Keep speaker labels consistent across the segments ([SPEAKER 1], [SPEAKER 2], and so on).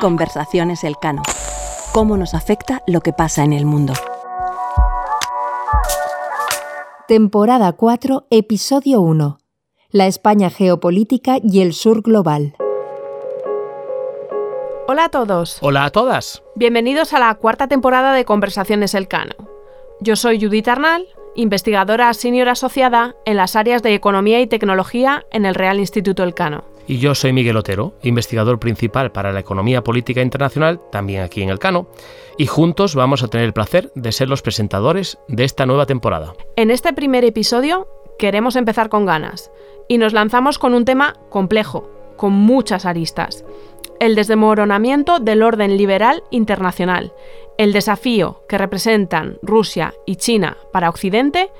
[SPEAKER 1] Conversaciones Elcano. ¿Cómo nos afecta lo que pasa en el mundo?
[SPEAKER 2] Temporada 4, Episodio 1. La España geopolítica y el sur global.
[SPEAKER 3] Hola a todos.
[SPEAKER 4] Hola a todas.
[SPEAKER 3] Bienvenidos a la cuarta temporada de Conversaciones Elcano. Yo soy Judith Arnal, investigadora senior asociada en las áreas de Economía y Tecnología en el Real Instituto Elcano.
[SPEAKER 4] Y yo soy Miguel Otero, investigador principal para la economía política internacional, también aquí en el Cano, y juntos vamos a tener el placer de ser los presentadores de esta nueva temporada.
[SPEAKER 3] En este primer episodio queremos empezar con ganas y nos lanzamos con un tema complejo, con muchas aristas. El desmoronamiento del orden liberal internacional, el desafío que representan Rusia y China para Occidente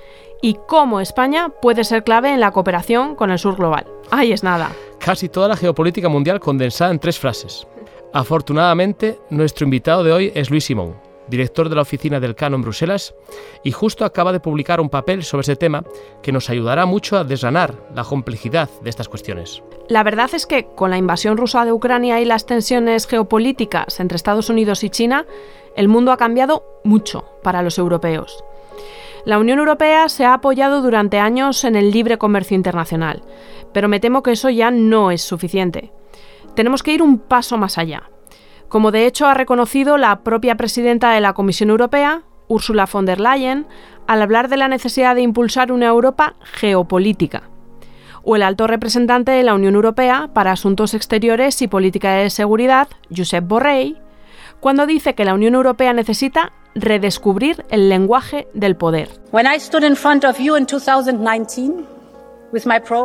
[SPEAKER 3] y cómo España puede ser clave en la cooperación con el sur global. Ahí es nada.
[SPEAKER 4] Casi toda la geopolítica mundial condensada en tres frases. Afortunadamente, nuestro invitado de hoy es Luis Simón, director de la oficina del Cano en Bruselas, y justo acaba de publicar un papel sobre ese tema que nos ayudará mucho a desgranar la complejidad de estas cuestiones.
[SPEAKER 3] La verdad es que con la invasión rusa de Ucrania y las tensiones geopolíticas entre Estados Unidos y China, el mundo ha cambiado mucho para los europeos. La Unión Europea se ha apoyado durante años en el libre comercio internacional, pero me temo que eso ya no es suficiente. Tenemos que ir un paso más allá. Como de hecho ha reconocido la propia presidenta de la Comisión Europea, Ursula von der Leyen, al hablar de la necesidad de impulsar una Europa geopolítica, o el alto representante de la Unión Europea para Asuntos Exteriores y Política de Seguridad, Josep Borrell, cuando dice que la Unión Europea necesita redescubrir el lenguaje del poder.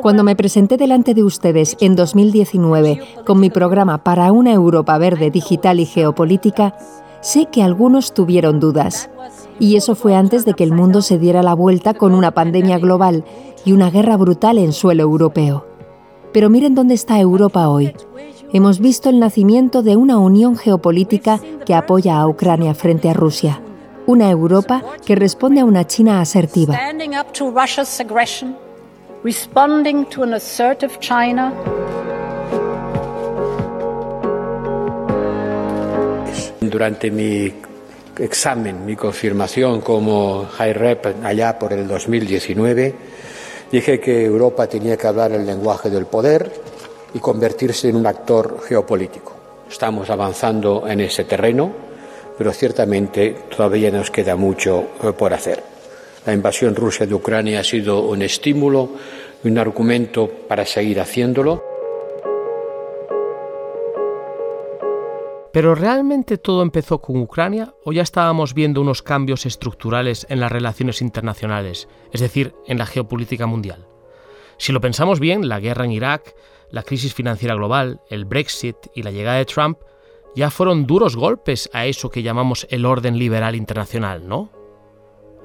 [SPEAKER 2] Cuando me presenté delante de ustedes en 2019 con mi programa para una Europa verde, digital y geopolítica, sé que algunos tuvieron dudas. Y eso fue antes de que el mundo se diera la vuelta con una pandemia global y una guerra brutal en suelo europeo. Pero miren dónde está Europa hoy. Hemos visto el nacimiento de una unión geopolítica que apoya a Ucrania frente a Rusia una Europa que responde a una China asertiva.
[SPEAKER 5] Durante mi examen, mi confirmación como High Rep allá por el 2019, dije que Europa tenía que hablar el lenguaje del poder y convertirse en un actor geopolítico. Estamos avanzando en ese terreno pero ciertamente todavía nos queda mucho eh, por hacer. La invasión rusa de Ucrania ha sido un estímulo y un argumento para seguir haciéndolo.
[SPEAKER 4] ¿Pero realmente todo empezó con Ucrania o ya estábamos viendo unos cambios estructurales en las relaciones internacionales, es decir, en la geopolítica mundial? Si lo pensamos bien, la guerra en Irak, la crisis financiera global, el Brexit y la llegada de Trump ya fueron duros golpes a eso que llamamos el orden liberal internacional, ¿no?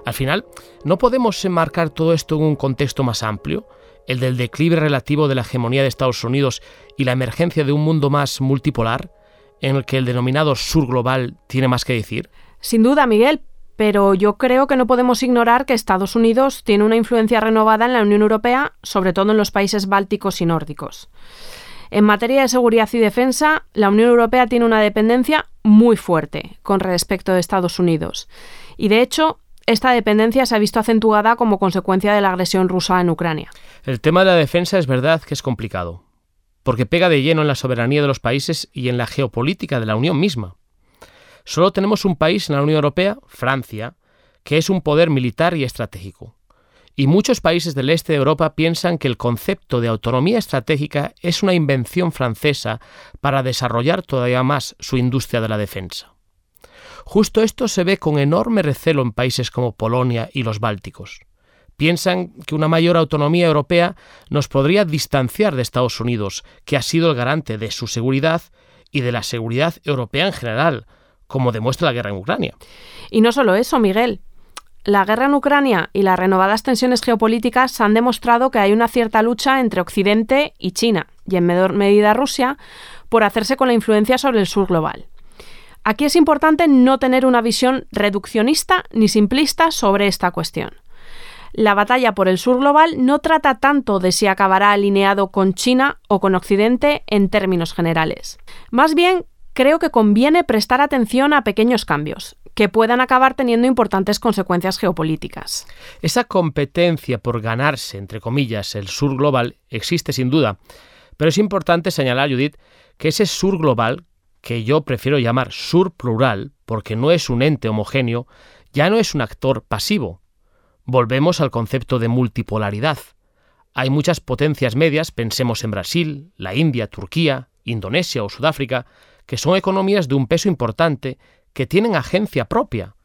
[SPEAKER 4] Al final, ¿no podemos enmarcar todo esto en un contexto más amplio, el del declive relativo de la hegemonía de Estados Unidos y la emergencia de un mundo más multipolar, en el que el denominado sur global tiene más que decir?
[SPEAKER 3] Sin duda, Miguel, pero yo creo que no podemos ignorar que Estados Unidos tiene una influencia renovada en la Unión Europea, sobre todo en los países bálticos y nórdicos. En materia de seguridad y defensa, la Unión Europea tiene una dependencia muy fuerte con respecto de Estados Unidos. Y de hecho, esta dependencia se ha visto acentuada como consecuencia de la agresión rusa en Ucrania.
[SPEAKER 4] El tema de la defensa es verdad que es complicado, porque pega de lleno en la soberanía de los países y en la geopolítica de la Unión misma. Solo tenemos un país en la Unión Europea, Francia, que es un poder militar y estratégico. Y muchos países del este de Europa piensan que el concepto de autonomía estratégica es una invención francesa para desarrollar todavía más su industria de la defensa. Justo esto se ve con enorme recelo en países como Polonia y los Bálticos. Piensan que una mayor autonomía europea nos podría distanciar de Estados Unidos, que ha sido el garante de su seguridad y de la seguridad europea en general, como demuestra la guerra en Ucrania.
[SPEAKER 3] Y no solo eso, Miguel. La guerra en Ucrania y las renovadas tensiones geopolíticas han demostrado que hay una cierta lucha entre Occidente y China, y en menor medida Rusia, por hacerse con la influencia sobre el sur global. Aquí es importante no tener una visión reduccionista ni simplista sobre esta cuestión. La batalla por el sur global no trata tanto de si acabará alineado con China o con Occidente en términos generales. Más bien, creo que conviene prestar atención a pequeños cambios, que puedan acabar teniendo importantes consecuencias geopolíticas.
[SPEAKER 4] Esa competencia por ganarse, entre comillas, el sur global existe sin duda, pero es importante señalar, Judith, que ese sur global, que yo prefiero llamar sur plural, porque no es un ente homogéneo, ya no es un actor pasivo. Volvemos al concepto de multipolaridad. Hay muchas potencias medias, pensemos en Brasil, la India, Turquía, Indonesia o Sudáfrica, que son economías de un peso importante, que tienen agencia propia.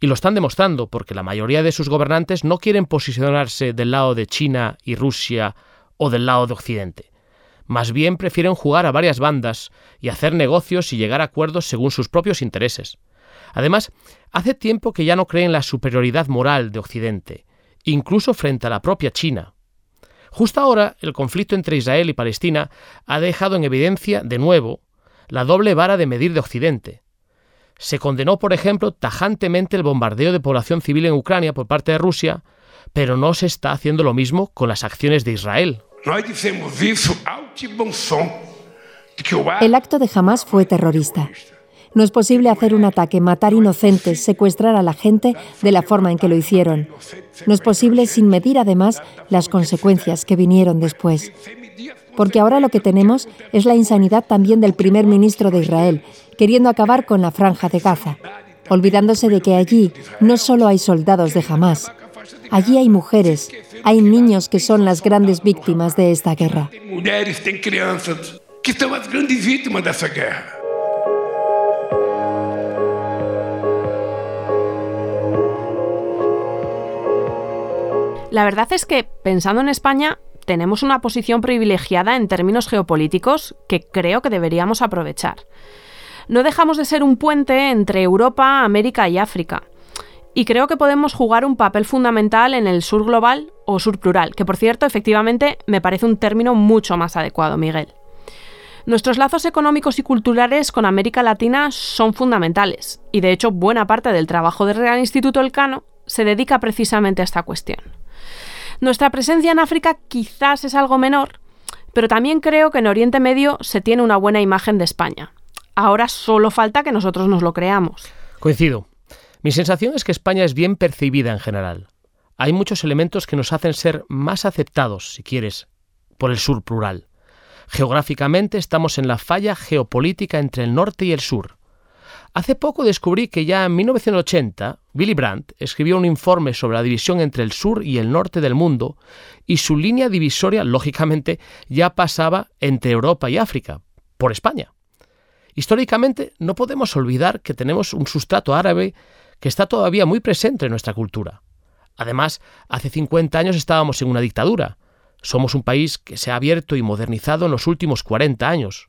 [SPEAKER 4] Y lo están demostrando porque la mayoría de sus gobernantes no quieren posicionarse del lado de China y Rusia o del lado de Occidente. Más bien prefieren jugar a varias bandas y hacer negocios y llegar a acuerdos según sus propios intereses. Además, hace tiempo que ya no creen la superioridad moral de Occidente, incluso frente a la propia China. Justo ahora, el conflicto entre Israel y Palestina ha dejado en evidencia, de nuevo, la doble vara de medir de Occidente. Se condenó, por ejemplo, tajantemente el bombardeo de población civil en Ucrania por parte de Rusia, pero no se está haciendo lo mismo con las acciones de Israel.
[SPEAKER 2] El acto de Hamas fue terrorista. No es posible hacer un ataque, matar inocentes, secuestrar a la gente de la forma en que lo hicieron. No es posible sin medir además las consecuencias que vinieron después. Porque ahora lo que tenemos es la insanidad también del primer ministro de Israel, queriendo acabar con la franja de Gaza, olvidándose de que allí no solo hay soldados de Hamas, allí hay mujeres, hay niños que son las grandes víctimas de esta guerra.
[SPEAKER 3] La verdad es que, pensando en España, tenemos una posición privilegiada en términos geopolíticos que creo que deberíamos aprovechar. No dejamos de ser un puente entre Europa, América y África. Y creo que podemos jugar un papel fundamental en el sur global o sur plural, que por cierto, efectivamente, me parece un término mucho más adecuado, Miguel. Nuestros lazos económicos y culturales con América Latina son fundamentales, y de hecho buena parte del trabajo del Real Instituto Elcano se dedica precisamente a esta cuestión. Nuestra presencia en África quizás es algo menor, pero también creo que en Oriente Medio se tiene una buena imagen de España. Ahora solo falta que nosotros nos lo creamos.
[SPEAKER 4] Coincido. Mi sensación es que España es bien percibida en general. Hay muchos elementos que nos hacen ser más aceptados, si quieres, por el sur plural. Geográficamente estamos en la falla geopolítica entre el norte y el sur. Hace poco descubrí que ya en 1980 Willy Brandt escribió un informe sobre la división entre el sur y el norte del mundo y su línea divisoria, lógicamente, ya pasaba entre Europa y África, por España. Históricamente no podemos olvidar que tenemos un sustrato árabe que está todavía muy presente en nuestra cultura. Además, hace 50 años estábamos en una dictadura. Somos un país que se ha abierto y modernizado en los últimos 40 años.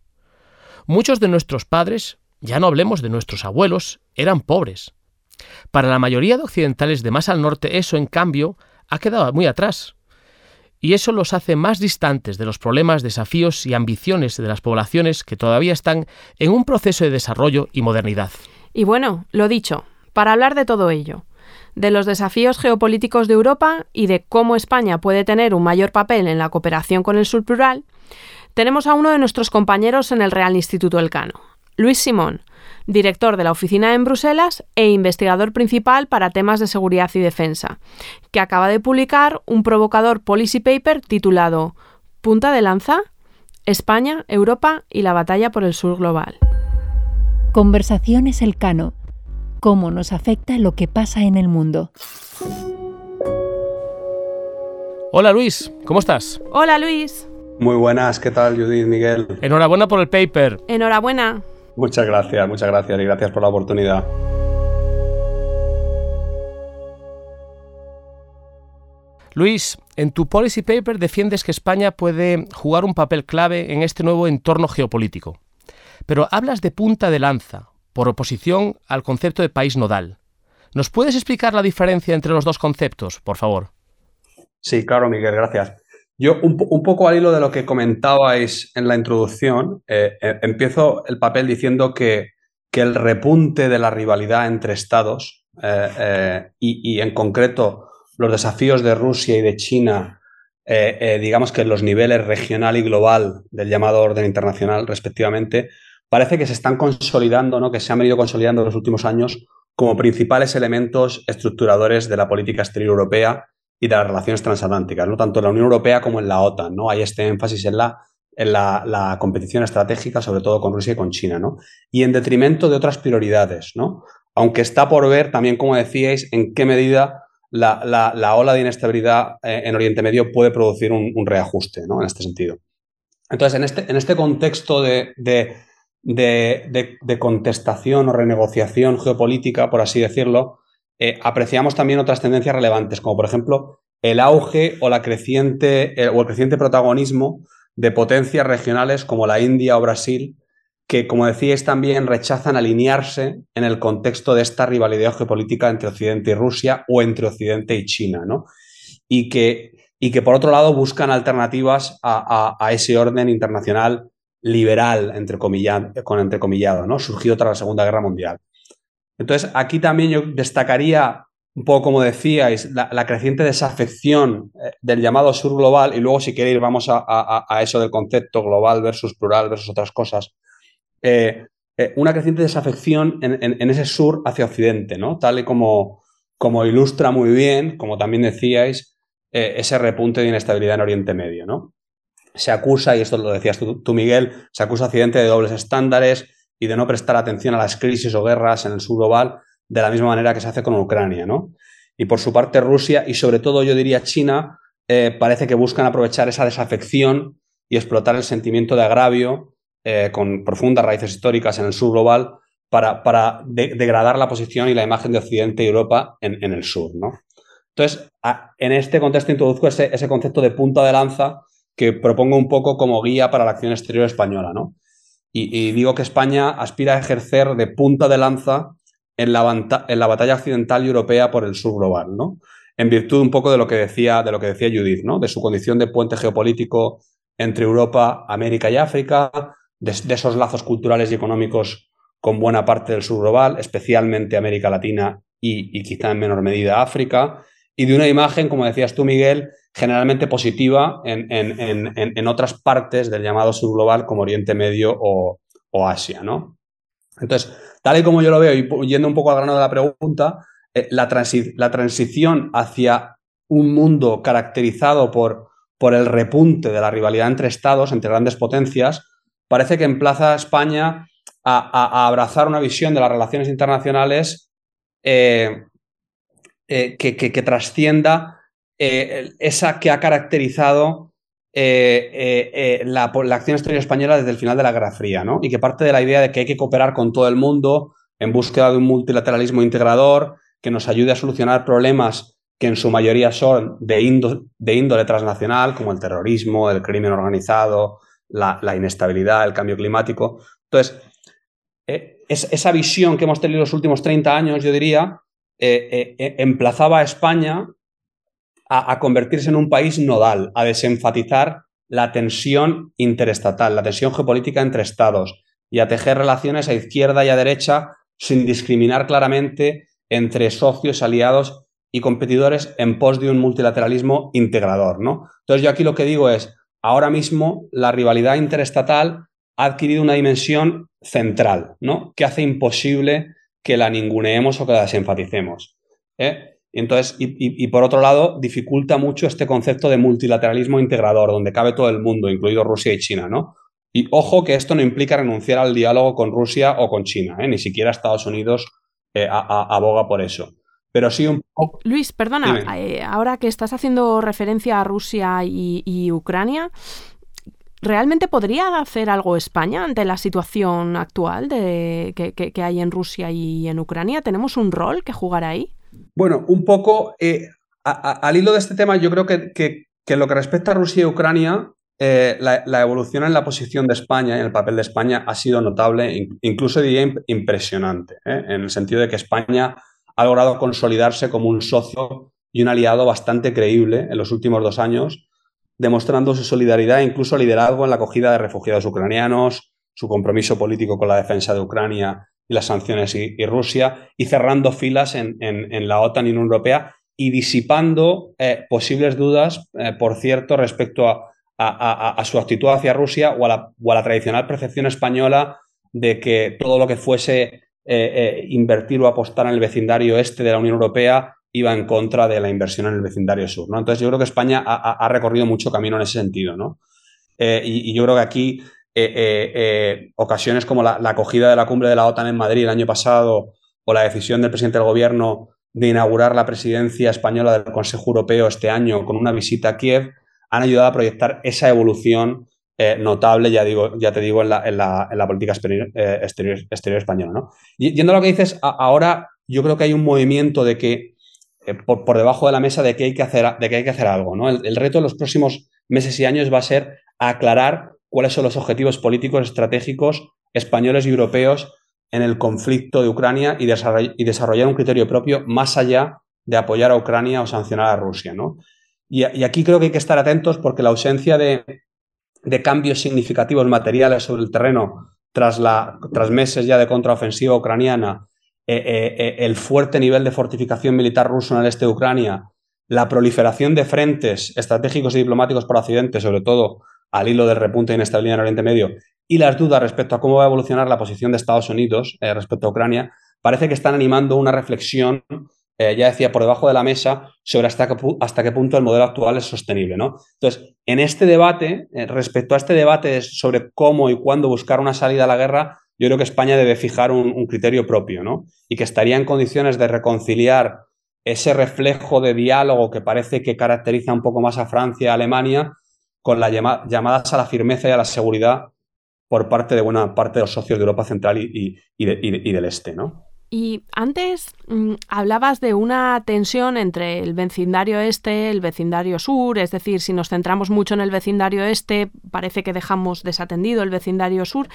[SPEAKER 4] Muchos de nuestros padres ya no hablemos de nuestros abuelos, eran pobres. Para la mayoría de occidentales de más al norte eso, en cambio, ha quedado muy atrás. Y eso los hace más distantes de los problemas, desafíos y ambiciones de las poblaciones que todavía están en un proceso de desarrollo y modernidad.
[SPEAKER 3] Y bueno, lo dicho, para hablar de todo ello, de los desafíos geopolíticos de Europa y de cómo España puede tener un mayor papel en la cooperación con el sur plural, tenemos a uno de nuestros compañeros en el Real Instituto Elcano, Luis Simón, director de la oficina en Bruselas e investigador principal para temas de seguridad y defensa, que acaba de publicar un provocador policy paper titulado Punta de lanza, España, Europa y la batalla por el sur global.
[SPEAKER 2] Conversaciones Elcano. Cómo nos afecta lo que pasa en el mundo.
[SPEAKER 4] Hola Luis, ¿cómo estás?
[SPEAKER 3] Hola Luis.
[SPEAKER 6] Muy buenas, ¿qué tal Judith, Miguel?
[SPEAKER 4] Enhorabuena por el paper.
[SPEAKER 3] Enhorabuena.
[SPEAKER 6] Muchas gracias, muchas gracias y gracias por la oportunidad.
[SPEAKER 4] Luis, en tu policy paper defiendes que España puede jugar un papel clave en este nuevo entorno geopolítico. Pero hablas de punta de lanza, por oposición al concepto de país nodal. ¿Nos puedes explicar la diferencia entre los dos conceptos, por favor?
[SPEAKER 6] Sí, claro, Miguel, gracias. Yo, un, poco al hilo de lo que comentabais en la introducción, eh, eh, empiezo el papel diciendo que, el repunte de la rivalidad entre estados eh, y, en concreto los desafíos de Rusia y de China, digamos que en los niveles regional y global del llamado orden internacional, respectivamente, parece que se están consolidando, ¿no? que se han venido consolidando en los últimos años como principales elementos estructuradores de la política exterior europea y de las relaciones transatlánticas, ¿no? tanto en la Unión Europea como en la OTAN. ¿no? Hay este énfasis en la, en la, competición estratégica, sobre todo con Rusia y con China, ¿no? y en detrimento de otras prioridades. ¿no? Aunque está por ver también, como decíais, en qué medida la, ola de inestabilidad eh, en Oriente Medio puede producir un, reajuste ¿no? en este sentido. Entonces, en este, en este contexto de, de, contestación o renegociación geopolítica, por así decirlo, eh, apreciamos también otras tendencias relevantes, como por ejemplo el auge o, la creciente, o el creciente protagonismo de potencias regionales como la India o Brasil, que, como decíais, también rechazan alinearse en el contexto de esta rivalidad geopolítica entre Occidente y Rusia o entre Occidente y China, ¿no? Y que, y que por otro lado buscan alternativas a, ese orden internacional liberal, entre con ¿no? Surgido tras la Segunda Guerra Mundial. Entonces, aquí también yo destacaría un poco como decíais, la, creciente desafección eh, del llamado sur global, y luego si queréis vamos a, eso del concepto global versus plural versus otras cosas, eh, eh, una creciente desafección en, ese sur hacia Occidente, ¿no? Tal y como, como ilustra muy bien, como también decíais, ese repunte de inestabilidad en Oriente Medio, ¿no? Se acusa, y esto lo decías tú, tú, Miguel, se acusa a Occidente de dobles estándares y de no prestar atención a las crisis o guerras en el sur global de la misma manera que se hace con Ucrania, ¿no? Y por su parte Rusia y sobre todo yo diría China eh, parece que buscan aprovechar esa desafección y explotar el sentimiento de agravio eh, con profundas raíces históricas en el sur global para, degradar la posición y la imagen de Occidente y Europa en, el sur, ¿no? Entonces, en este contexto introduzco ese, ese, concepto de punta de lanza que propongo un poco como guía para la acción exterior española, ¿no? Y, y digo que España aspira a ejercer de punta de lanza en la, en la batalla occidental y europea por el sur global, ¿no? En virtud un poco de lo que decía, de lo que decía Judith, ¿no? De su condición de puente geopolítico entre Europa, América y África, de, esos lazos culturales y económicos con buena parte del sur global, especialmente América Latina y, quizá en menor medida África, y de una imagen, como decías tú, Miguel, generalmente positiva en, otras partes del llamado sur global como Oriente Medio o, o Asia, ¿no? Entonces, tal y como yo lo veo, y yendo un poco al grano de la pregunta, eh, la, transición hacia un mundo caracterizado por, por, el repunte de la rivalidad entre estados, entre grandes potencias, parece que emplaza a España a, abrazar una visión de las relaciones internacionales eh, eh, que, trascienda esa que ha caracterizado eh, eh, eh, la, acción exterior española desde el final de la Guerra Fría, ¿no? Y que parte de la idea de que hay que cooperar con todo el mundo en búsqueda de un multilateralismo integrador que nos ayude a solucionar problemas que en su mayoría son de, índole transnacional, como el terrorismo, el crimen organizado, la, inestabilidad, el cambio climático. Entonces, esa visión que hemos tenido los últimos 30 años, yo diría, emplazaba a España a, convertirse en un país nodal, a desenfatizar la tensión interestatal, la tensión geopolítica entre estados y a tejer relaciones a izquierda y a derecha sin discriminar claramente entre socios, aliados y competidores en pos de un multilateralismo integrador. ¿no? Entonces yo aquí lo que digo es, ahora mismo la rivalidad interestatal ha adquirido una dimensión central, ¿no? que hace imposible que la ninguneemos o que la desenfaticemos. ¿eh? Entonces, y, por otro lado, dificulta mucho este concepto de multilateralismo integrador, donde cabe todo el mundo, incluido Rusia y China, ¿no? Y ojo que esto no implica renunciar al diálogo con Rusia o con China, ¿eh? ni siquiera Estados Unidos eh, aboga por eso. Pero sí un poco...
[SPEAKER 3] Luis, perdona, eh, ahora que estás haciendo referencia a Rusia y, Ucrania, ¿realmente podría hacer algo España ante la situación actual de, que hay en Rusia y en Ucrania? ¿Tenemos un rol que jugar ahí?
[SPEAKER 6] Bueno, un poco eh, al hilo de este tema, yo creo que, que, lo que respecta a Rusia y Ucrania, eh, la, evolución en la posición de España, en el papel de España, ha sido notable, incluso diría impresionante, ¿eh? en el sentido de que España ha logrado consolidarse como un socio y un aliado bastante creíble en los últimos dos años, demostrando su solidaridad e incluso liderazgo en la acogida de refugiados ucranianos, su compromiso político con la defensa de Ucrania las sanciones y, Rusia, y cerrando filas en, la OTAN y en Unión Europea, y disipando eh, posibles dudas, eh, por cierto, respecto a, su actitud hacia Rusia o a, la, tradicional percepción española de que todo lo que fuese eh, invertir o apostar en el vecindario este de la Unión Europea iba en contra de la inversión en el vecindario sur. ¿no? Entonces yo creo que España ha, recorrido mucho camino en ese sentido. ¿no? Y, yo creo que aquí ocasiones como la, la acogida de la cumbre de la OTAN en Madrid el año pasado o la decisión del presidente del gobierno de inaugurar la presidencia española del Consejo Europeo este año con una visita a Kiev, han ayudado a proyectar esa evolución eh, notable, ya, digo, ya te digo, en la, política eh, exterior, española. ¿no? Yendo a lo que dices, ahora yo creo que hay un movimiento de que, eh, por, debajo de la mesa, de que hay que hacer, de que hay que hacer algo. ¿no? El reto de los próximos meses y años va a ser aclarar cuáles son los objetivos políticos estratégicos españoles y europeos en el conflicto de Ucrania y, desarrollar un criterio propio más allá de apoyar a Ucrania o sancionar a Rusia. ¿no? Y, aquí creo que hay que estar atentos porque la ausencia de, cambios significativos materiales sobre el terreno tras, meses ya de contraofensiva ucraniana, eh, eh, eh, el fuerte nivel de fortificación militar ruso en el este de Ucrania, la proliferación de frentes estratégicos y diplomáticos por Occidente, sobre todo al hilo del repunte de inestabilidad en Oriente Medio, y las dudas respecto a cómo va a evolucionar la posición de Estados Unidos eh, respecto a Ucrania, parece que están animando una reflexión, eh, ya decía, por debajo de la mesa sobre hasta qué, hasta qué punto el modelo actual es sostenible. ¿no? Entonces, en este debate, eh, respecto a este debate sobre cómo y cuándo buscar una salida a la guerra, yo creo que España debe fijar un, criterio propio ¿no? y que estaría en condiciones de reconciliar ese reflejo de diálogo que parece que caracteriza un poco más a Francia a Alemania con las llamadas a la firmeza y a la seguridad por parte de buena parte de los socios de Europa Central y, del Este, ¿no?
[SPEAKER 3] Y antes mm, hablabas de una tensión entre el vecindario este, el vecindario sur, es decir, si nos centramos mucho en el vecindario este, parece que dejamos desatendido el vecindario sur.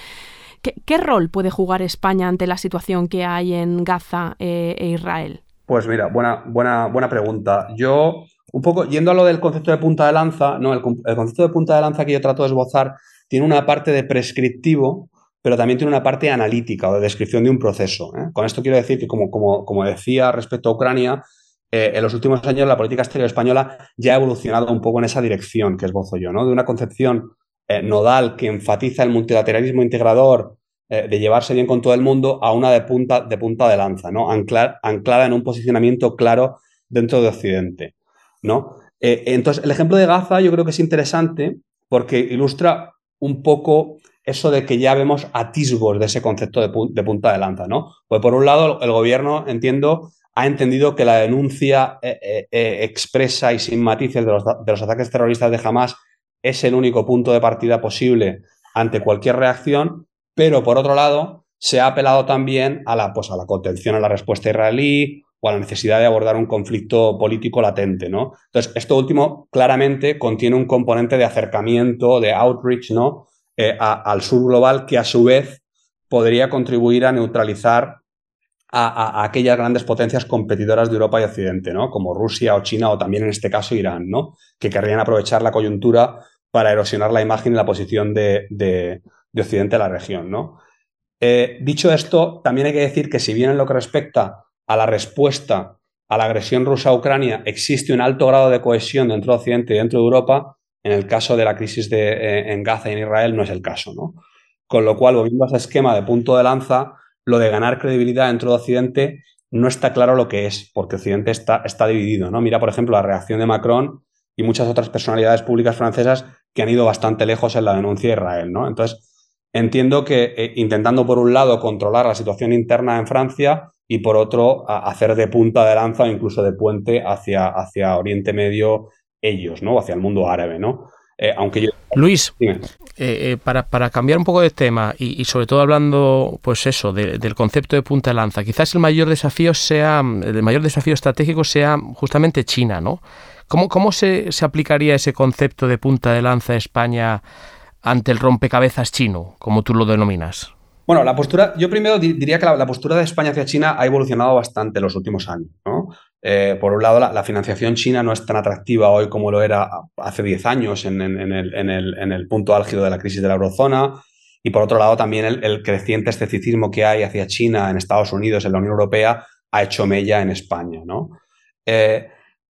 [SPEAKER 3] ¿Qué, rol puede jugar España ante la situación que hay en Gaza eh, e Israel?
[SPEAKER 6] Pues mira, buena, buena, buena pregunta. Yo, un poco, yendo a lo del concepto de punta de lanza, no, el, concepto de punta de lanza que yo trato de esbozar tiene una parte de prescriptivo, pero también tiene una parte analítica o de descripción de un proceso. ¿eh? Con esto quiero decir que, como, como, como decía respecto a Ucrania, eh, en los últimos años la política exterior española ya ha evolucionado un poco en esa dirección que esbozo yo, ¿no? de una concepción eh, nodal que enfatiza el multilateralismo integrador, de llevarse bien con todo el mundo, a una de punta de, punta de lanza, ¿no? anclada en un posicionamiento claro dentro de Occidente. ¿No? entonces, el ejemplo de Gaza yo creo que es interesante porque ilustra un poco eso de que ya vemos atisbos de ese concepto de, punta de lanza, ¿no? Pues por un lado, el gobierno, entiendo, ha entendido que la denuncia eh, eh, eh, expresa y sin matices de los, ataques terroristas de Hamas es el único punto de partida posible ante cualquier reacción, pero por otro lado, se ha apelado también a la, pues, a la contención a la respuesta israelí o a la necesidad de abordar un conflicto político latente, ¿no? Entonces, esto último claramente contiene un componente de acercamiento, de outreach, ¿no? Eh, al sur global que a su vez podría contribuir a neutralizar a, aquellas grandes potencias competidoras de Europa y Occidente, ¿no? Como Rusia o China o también en este caso Irán, ¿no? Que querrían aprovechar la coyuntura para erosionar la imagen y la posición de, Occidente en la región, ¿no? Eh, dicho esto, también hay que decir que si bien en lo que respecta a la respuesta a la agresión rusa a Ucrania existe un alto grado de cohesión dentro de Occidente y dentro de Europa, en el caso de la crisis de, eh, en Gaza y en Israel no es el caso. ¿no? Con lo cual, volviendo a ese esquema de punto de lanza, lo de ganar credibilidad dentro de Occidente no está claro lo que es, porque Occidente está, está dividido. ¿no? Mira, por ejemplo, la reacción de Macron y muchas otras personalidades públicas francesas que han ido bastante lejos en la denuncia de Israel. ¿no? Entonces, entiendo que eh, intentando, por un lado, controlar la situación interna en Francia, y por otro hacer de punta de lanza o incluso de puente hacia, hacia Oriente Medio ellos, ¿no? Hacia el mundo árabe, ¿no?
[SPEAKER 4] Eh, aunque yo... Luis, eh, eh, para, cambiar un poco de tema y, sobre todo hablando, pues eso, del concepto de punta de lanza, quizás el mayor desafío sea, el mayor desafío estratégico sea justamente China, ¿no? ¿Cómo, cómo se, se aplicaría ese concepto de punta de lanza a España ante el rompecabezas chino, como tú lo denominas?
[SPEAKER 6] Bueno, la postura, yo primero diría que la, postura de España hacia China ha evolucionado bastante en los últimos años. Eh, por un lado, la, financiación china no es tan atractiva hoy como lo era hace 10 años en, el, punto álgido de la crisis de la eurozona. Y por otro lado, también el, creciente escepticismo que hay hacia China en Estados Unidos, en la Unión Europea, ha hecho mella en España. ¿no? Eh,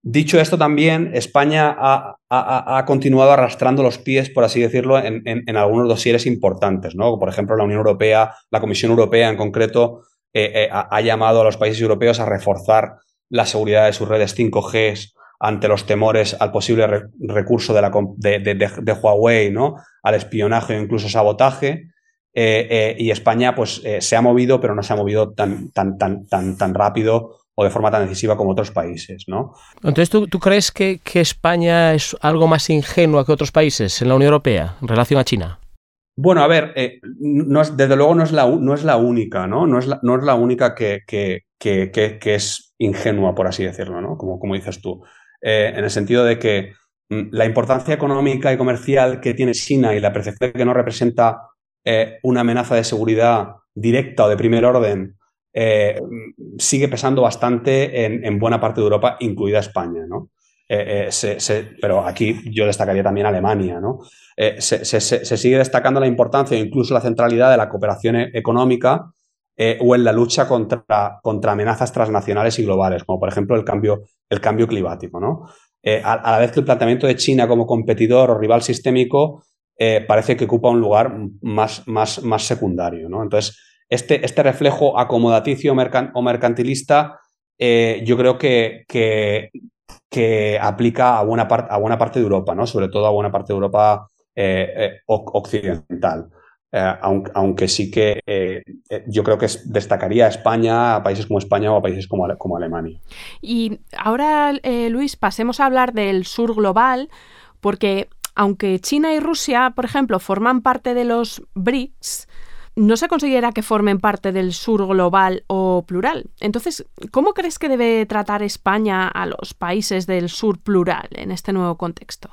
[SPEAKER 6] Dicho esto también, España ha, continuado arrastrando los pies, por así decirlo, en, algunos dosieres importantes, ¿no? Por ejemplo, la Unión Europea, la Comisión Europea en concreto, eh, eh, ha, llamado a los países europeos a reforzar la seguridad de sus redes 5G ante los temores al posible recurso de, la, de, Huawei, ¿no? Al espionaje o incluso sabotaje. Eh, y España, pues, se ha movido, pero no se ha movido tan, tan, tan, tan, tan rápido o de forma tan decisiva como otros países, ¿no?
[SPEAKER 4] Entonces, ¿tú, crees que, España es algo más ingenua que otros países en la Unión Europea en relación a China?
[SPEAKER 6] Bueno, a ver, eh, desde luego no es, la, no es la única, ¿no? No es la, no es la única que, que, es ingenua, por así decirlo, ¿no? Como, como dices tú. Eh, en el sentido de que mm, la importancia económica y comercial que tiene China y la percepción que no representa eh, una amenaza de seguridad directa o de primer orden eh, sigue pesando bastante en, buena parte de Europa, incluida España, ¿no? Eh, eh, pero aquí yo destacaría también Alemania, ¿no? Se, sigue destacando la importancia e incluso la centralidad de la cooperación e-, económica o en la lucha contra, contra, amenazas transnacionales y globales, como por ejemplo el cambio, el cambio climático, ¿no? A, la vez que el planteamiento de China como competidor o rival sistémico parece que ocupa un lugar más, más, más secundario, ¿no? Entonces, este, este reflejo acomodaticio o mercantilista, eh, yo creo que, que, aplica a buena, a buena parte de Europa, ¿no? sobre todo a buena parte de Europa eh, eh, occidental. Aunque, sí que yo creo que destacaría a España, a países como España o a países como, como Alemania.
[SPEAKER 3] Y ahora, Luis, pasemos a hablar del sur global, porque aunque China y Rusia, por ejemplo, forman parte de los BRICS, no se considera que formen parte del sur global o plural. Entonces, ¿cómo crees que debe tratar España a los países del sur plural en este nuevo contexto?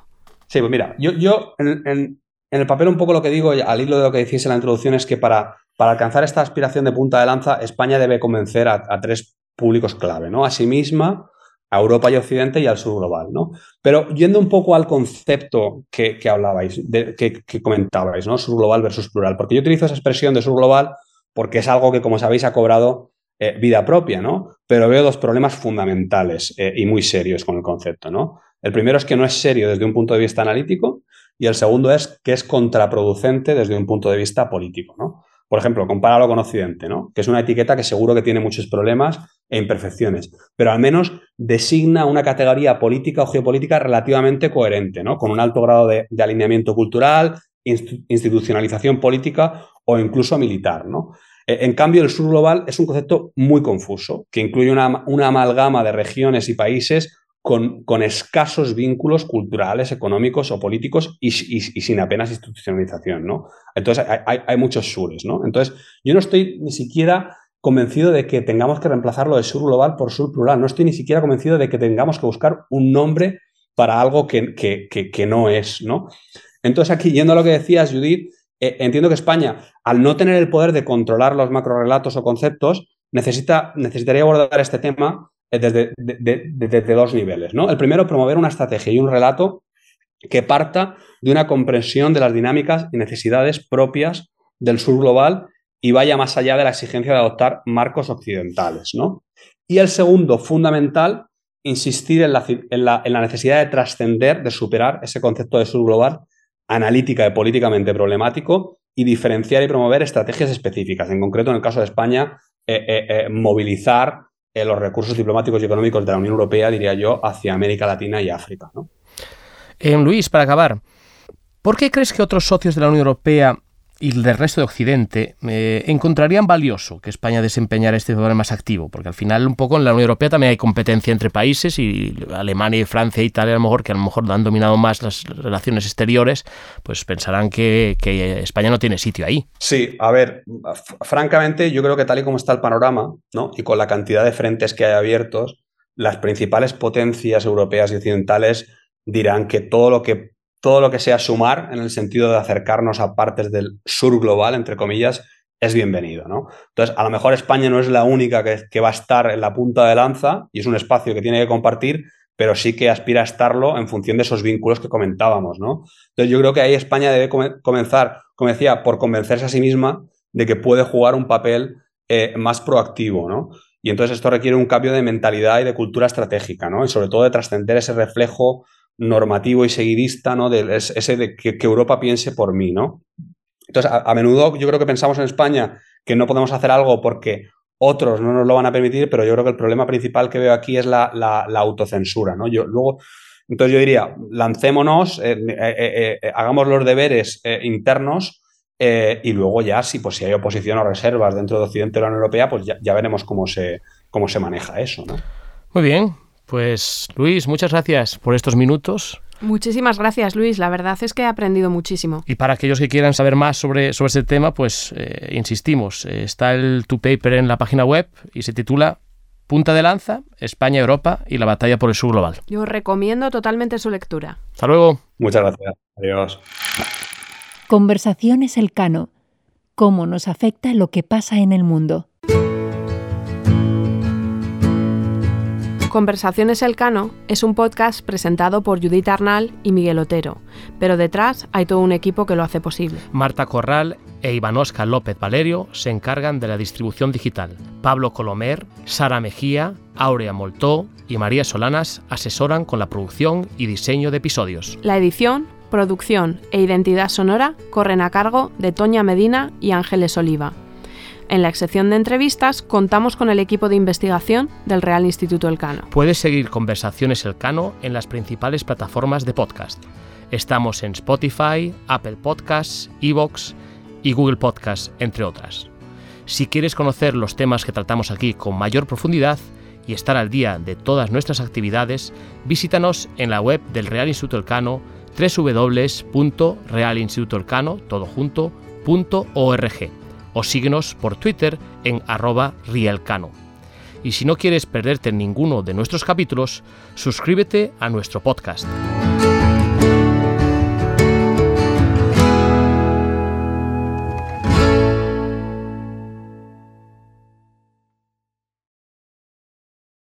[SPEAKER 6] Sí, pues mira, yo, yo en, el papel un poco lo que digo, al hilo de lo que decís en la introducción, es que para, para alcanzar esta aspiración de punta de lanza, España debe convencer a, a tres públicos clave, ¿no? A sí misma, a Europa y Occidente y al sur global, ¿no? Pero yendo un poco al concepto que, hablabais, que, comentabais, ¿no? Sur global versus plural, porque yo utilizo esa expresión de sur global porque es algo que, como sabéis, ha cobrado eh, vida propia, ¿no? Pero veo dos problemas fundamentales eh, y muy serios con el concepto, ¿no? El primero es que no es serio desde un punto de vista analítico y el segundo es que es contraproducente desde un punto de vista político, ¿no? Por ejemplo, compáralo con Occidente, ¿no? Que es una etiqueta que seguro que tiene muchos problemas e imperfecciones, pero al menos designa una categoría política o geopolítica relativamente coherente, ¿no? Con un alto grado de, alineamiento cultural, institucionalización política o incluso militar, ¿no? E, en cambio, el sur global es un concepto muy confuso, que incluye una, una amalgama de regiones y países con, escasos vínculos culturales, económicos o políticos y, sin apenas institucionalización, ¿no? Entonces hay, muchos sures, ¿no? Entonces yo no estoy ni siquiera convencido de que tengamos que reemplazar lo de sur global por sur plural. No estoy ni siquiera convencido de que tengamos que buscar un nombre para algo que, no es, ¿no? Entonces aquí, yendo a lo que decías, Judith, eh, entiendo que España, al no tener el poder de controlar los macrorelatos o conceptos, necesita, necesitaría abordar este tema eh, desde, dos niveles. ¿no? El primero, promover una estrategia y un relato que parta de una comprensión de las dinámicas y necesidades propias del sur global y vaya más allá de la exigencia de adoptar marcos occidentales. ¿no? Y el segundo, fundamental, insistir en la, en la necesidad de trascender, de superar ese concepto de sur global analítica y políticamente problemático y diferenciar y promover estrategias específicas. En concreto, en el caso de España, eh, eh, movilizar los recursos diplomáticos y económicos de la Unión Europea, diría yo, hacia América Latina y África. ¿no?
[SPEAKER 4] Eh, Luis, para acabar, ¿por qué crees que otros socios de la Unión Europea y del resto de Occidente eh, encontrarían valioso que España desempeñara este papel más activo, porque al final un poco en la Unión Europea también hay competencia entre países y Alemania y Francia e Italia a lo mejor que a lo mejor han dominado más las relaciones exteriores, pues pensarán que, España no tiene sitio ahí.
[SPEAKER 6] Sí, a ver, francamente yo creo que tal y como está el panorama, ¿no? Y con la cantidad de frentes que hay abiertos, las principales potencias europeas y occidentales dirán que todo lo que todo lo que sea sumar en el sentido de acercarnos a partes del sur global, entre comillas, es bienvenido. ¿no? Entonces, a lo mejor España no es la única que, va a estar en la punta de lanza y es un espacio que tiene que compartir, pero sí que aspira a estarlo en función de esos vínculos que comentábamos. ¿no? Entonces, yo creo que ahí España debe comenzar, como decía, por convencerse a sí misma de que puede jugar un papel eh, más proactivo. ¿no? Y entonces esto requiere un cambio de mentalidad y de cultura estratégica, ¿no? Y sobre todo de trascender ese reflejo normativo y seguidista, ¿no? De ese de que, Europa piense por mí, ¿no? Entonces, a, menudo yo creo que pensamos en España que no podemos hacer algo porque otros no nos lo van a permitir, pero yo creo que el problema principal que veo aquí es la, autocensura, ¿no? Yo, luego, entonces yo diría, lancémonos, eh, eh, eh, hagamos los deberes internos y luego ya, si, pues, si hay oposición o reservas dentro de Occidente de la Unión Europea, pues ya, veremos cómo se, cómo se maneja eso, ¿no?
[SPEAKER 4] Muy bien, pues Luis, muchas gracias por estos minutos.
[SPEAKER 3] Muchísimas gracias, Luis. La verdad es que he aprendido muchísimo.
[SPEAKER 4] Y para aquellos que quieran saber más sobre, sobre este tema, pues eh, insistimos, eh, está el tu paper en la página web y se titula Punta de lanza, España, Europa y la batalla por el sur global.
[SPEAKER 3] Yo recomiendo totalmente su lectura.
[SPEAKER 4] Hasta luego.
[SPEAKER 6] Muchas gracias. Adiós.
[SPEAKER 2] Conversaciones Elcano. ¿Cómo nos afecta lo que pasa en el mundo?
[SPEAKER 3] Conversaciones Elcano es un podcast presentado por Judith Arnal y Miguel Otero, pero detrás hay todo un equipo que lo hace posible.
[SPEAKER 4] Marta Corral e Ivanosca López Valerio se encargan de la distribución digital. Pablo Colomer, Sara Mejía, Aurea Moltó y María Solanas asesoran con la producción y diseño de episodios.
[SPEAKER 3] La edición, producción e identidad sonora corren a cargo de Toña Medina y Ángeles Oliva. En la sección de entrevistas contamos con el equipo de investigación del Real Instituto Elcano.
[SPEAKER 4] Puedes seguir Conversaciones Elcano en las principales plataformas de podcast. Estamos en Spotify, Apple Podcasts, Evox y Google Podcasts, entre otras. Si quieres conocer los temas que tratamos aquí con mayor profundidad y estar al día de todas nuestras actividades, visítanos en la web del Real Instituto Elcano www.realinstitutoelcano.org o síguenos por Twitter en arroba rielcano. Y si no quieres perderte ninguno de nuestros capítulos, suscríbete a nuestro podcast.